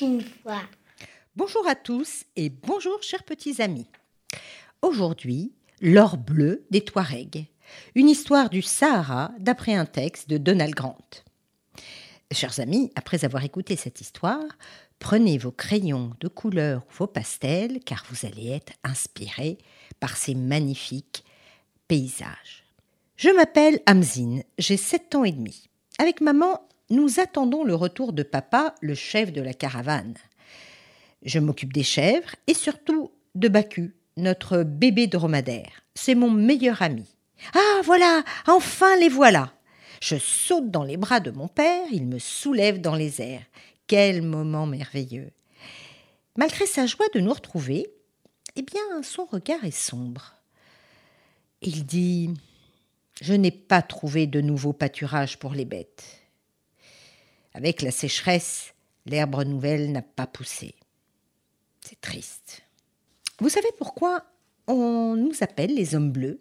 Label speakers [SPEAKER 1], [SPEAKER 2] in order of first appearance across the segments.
[SPEAKER 1] une fois.
[SPEAKER 2] Bonjour à tous et bonjour chers petits amis. Aujourd'hui, l'or bleu des Touaregs, une histoire du Sahara d'après un texte de Donald Grant. Chers amis, après avoir écouté cette histoire, prenez vos crayons de couleur ou vos pastels car vous allez être inspirés par ces magnifiques paysages. Je m'appelle Amzine, j'ai sept ans et demi. Avec maman, nous attendons le retour de papa, le chef de la caravane. Je m'occupe des chèvres et surtout de Baku, notre bébé dromadaire. C'est mon meilleur ami. Ah, voilà, enfin les voilà. Je saute dans les bras de mon père, il me soulève dans les airs. Quel moment merveilleux. Malgré sa joie de nous retrouver, eh bien, son regard est sombre. Il dit Je n'ai pas trouvé de nouveau pâturage pour les bêtes. Avec la sécheresse, l'herbe nouvelle n'a pas poussé. C'est triste. Vous savez pourquoi on nous appelle les hommes bleus?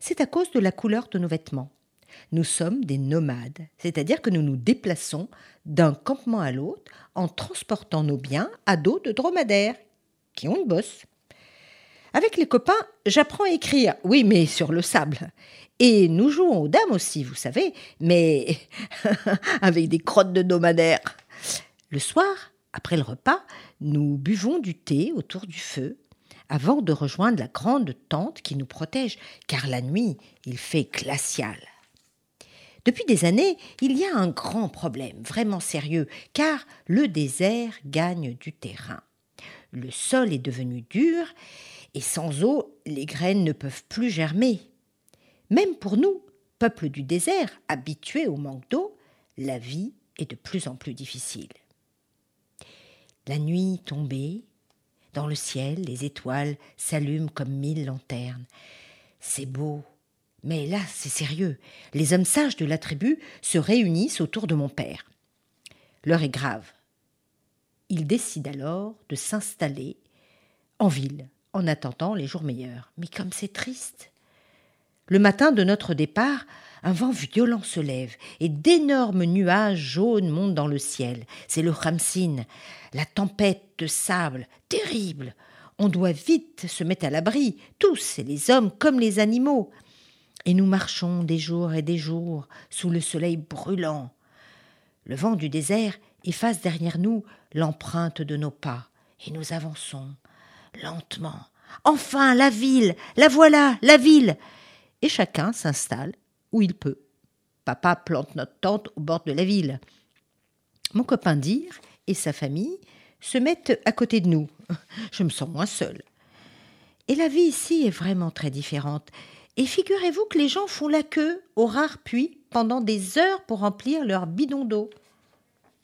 [SPEAKER 2] C'est à cause de la couleur de nos vêtements. Nous sommes des nomades, c'est-à-dire que nous nous déplaçons d'un campement à l'autre en transportant nos biens à dos de dromadaires qui ont une bosse. Avec les copains, j'apprends à écrire, oui, mais sur le sable. Et nous jouons aux dames aussi, vous savez, mais avec des crottes de dromadaires. Le soir, après le repas, nous buvons du thé autour du feu avant de rejoindre la grande tente qui nous protège, car la nuit, il fait glacial. Depuis des années, il y a un grand problème, vraiment sérieux, car le désert gagne du terrain. Le sol est devenu dur, et sans eau, les graines ne peuvent plus germer. Même pour nous, peuple du désert, habitués au manque d'eau, la vie est de plus en plus difficile. La nuit tombée, dans le ciel, les étoiles s'allument comme mille lanternes. C'est beau, mais là, c'est sérieux. Les hommes sages de la tribu se réunissent autour de mon père. L'heure est grave. Il décide alors de s'installer en ville, en attendant les jours meilleurs. Mais comme c'est triste. Le matin de notre départ, un vent violent se lève et d'énormes nuages jaunes montent dans le ciel. C'est le Ramsin, la tempête de sable, terrible. On doit vite se mettre à l'abri, tous, les hommes comme les animaux. Et nous marchons des jours et des jours sous le soleil brûlant. Le vent du désert efface derrière nous l'empreinte de nos pas, et nous avançons lentement. Enfin, la ville, la voilà, la ville. Et chacun s'installe où il peut. Papa plante notre tente au bord de la ville. Mon copain Dire et sa famille se mettent à côté de nous. Je me sens moins seule. Et la vie ici est vraiment très différente. Et figurez-vous que les gens font la queue au rare puits pendant des heures pour remplir leur bidon d'eau.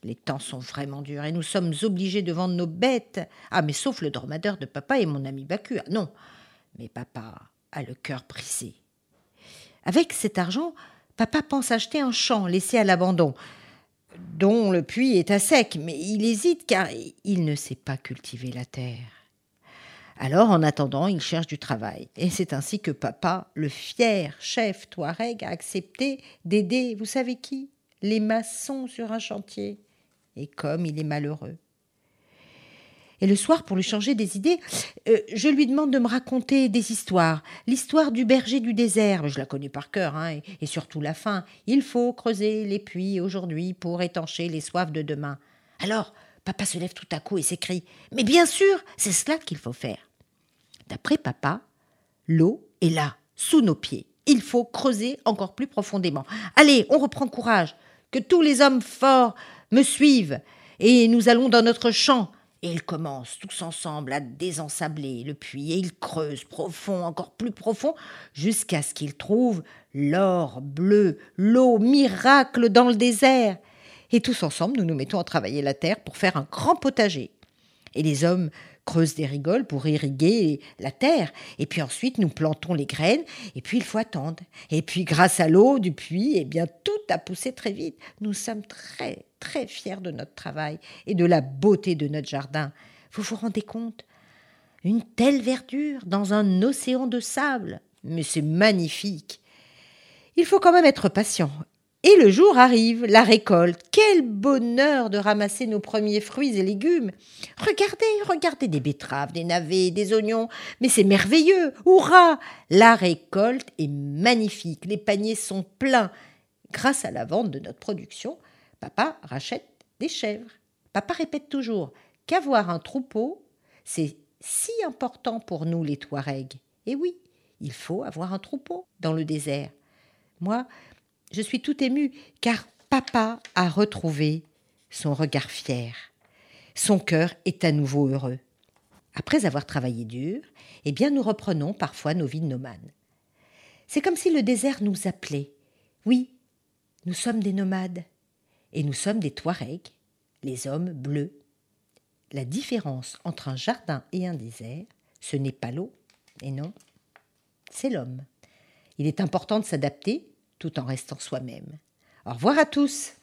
[SPEAKER 2] Les temps sont vraiment durs et nous sommes obligés de vendre nos bêtes. Ah, mais sauf le dromadaire de papa et mon ami Baku. Ah, non, mais papa a le cœur brisé. Avec cet argent, papa pense acheter un champ laissé à l'abandon, dont le puits est à sec, mais il hésite car il ne sait pas cultiver la terre. Alors, en attendant, il cherche du travail. Et c'est ainsi que papa, le fier chef Touareg, a accepté d'aider, vous savez qui? Les maçons sur un chantier. Et comme il est malheureux. Et le soir, pour lui changer des idées, euh, je lui demande de me raconter des histoires. L'histoire du berger du désert, je la connais par cœur, hein, et, surtout la fin. Il faut creuser les puits aujourd'hui pour étancher les soifs de demain. Alors, papa se lève tout à coup et s'écrie Mais bien sûr, c'est cela qu'il faut faire. D'après papa, l'eau est là, sous nos pieds. Il faut creuser encore plus profondément. Allez, on reprend courage. Que tous les hommes forts me suivent. Et nous allons dans notre champ et ils commencent tous ensemble à désensabler le puits et ils creusent profond, encore plus profond, jusqu'à ce qu'ils trouvent l'or bleu, l'eau miracle dans le désert. Et tous ensemble, nous nous mettons à travailler la terre pour faire un grand potager. Et les hommes creusent des rigoles pour irriguer la terre. Et puis ensuite, nous plantons les graines. Et puis, il faut attendre. Et puis, grâce à l'eau du puits, eh bien, tout a poussé très vite. Nous sommes très, très fiers de notre travail et de la beauté de notre jardin. Vous vous rendez compte? Une telle verdure dans un océan de sable. Mais c'est magnifique. Il faut quand même être patient. Et le jour arrive, la récolte. Quel bonheur de ramasser nos premiers fruits et légumes. Regardez, regardez des betteraves, des navets, des oignons. Mais c'est merveilleux. Hurrah La récolte est magnifique. Les paniers sont pleins. Grâce à la vente de notre production, papa rachète des chèvres. Papa répète toujours qu'avoir un troupeau, c'est si important pour nous les Touaregs. Et oui, il faut avoir un troupeau dans le désert. Moi, je suis tout émue car papa a retrouvé son regard fier. Son cœur est à nouveau heureux. Après avoir travaillé dur, eh bien nous reprenons parfois nos vies de nomades. C'est comme si le désert nous appelait. Oui, nous sommes des nomades et nous sommes des Touaregs, les hommes bleus. La différence entre un jardin et un désert, ce n'est pas l'eau, et non, c'est l'homme. Il est important de s'adapter tout en restant soi-même. Au revoir à tous.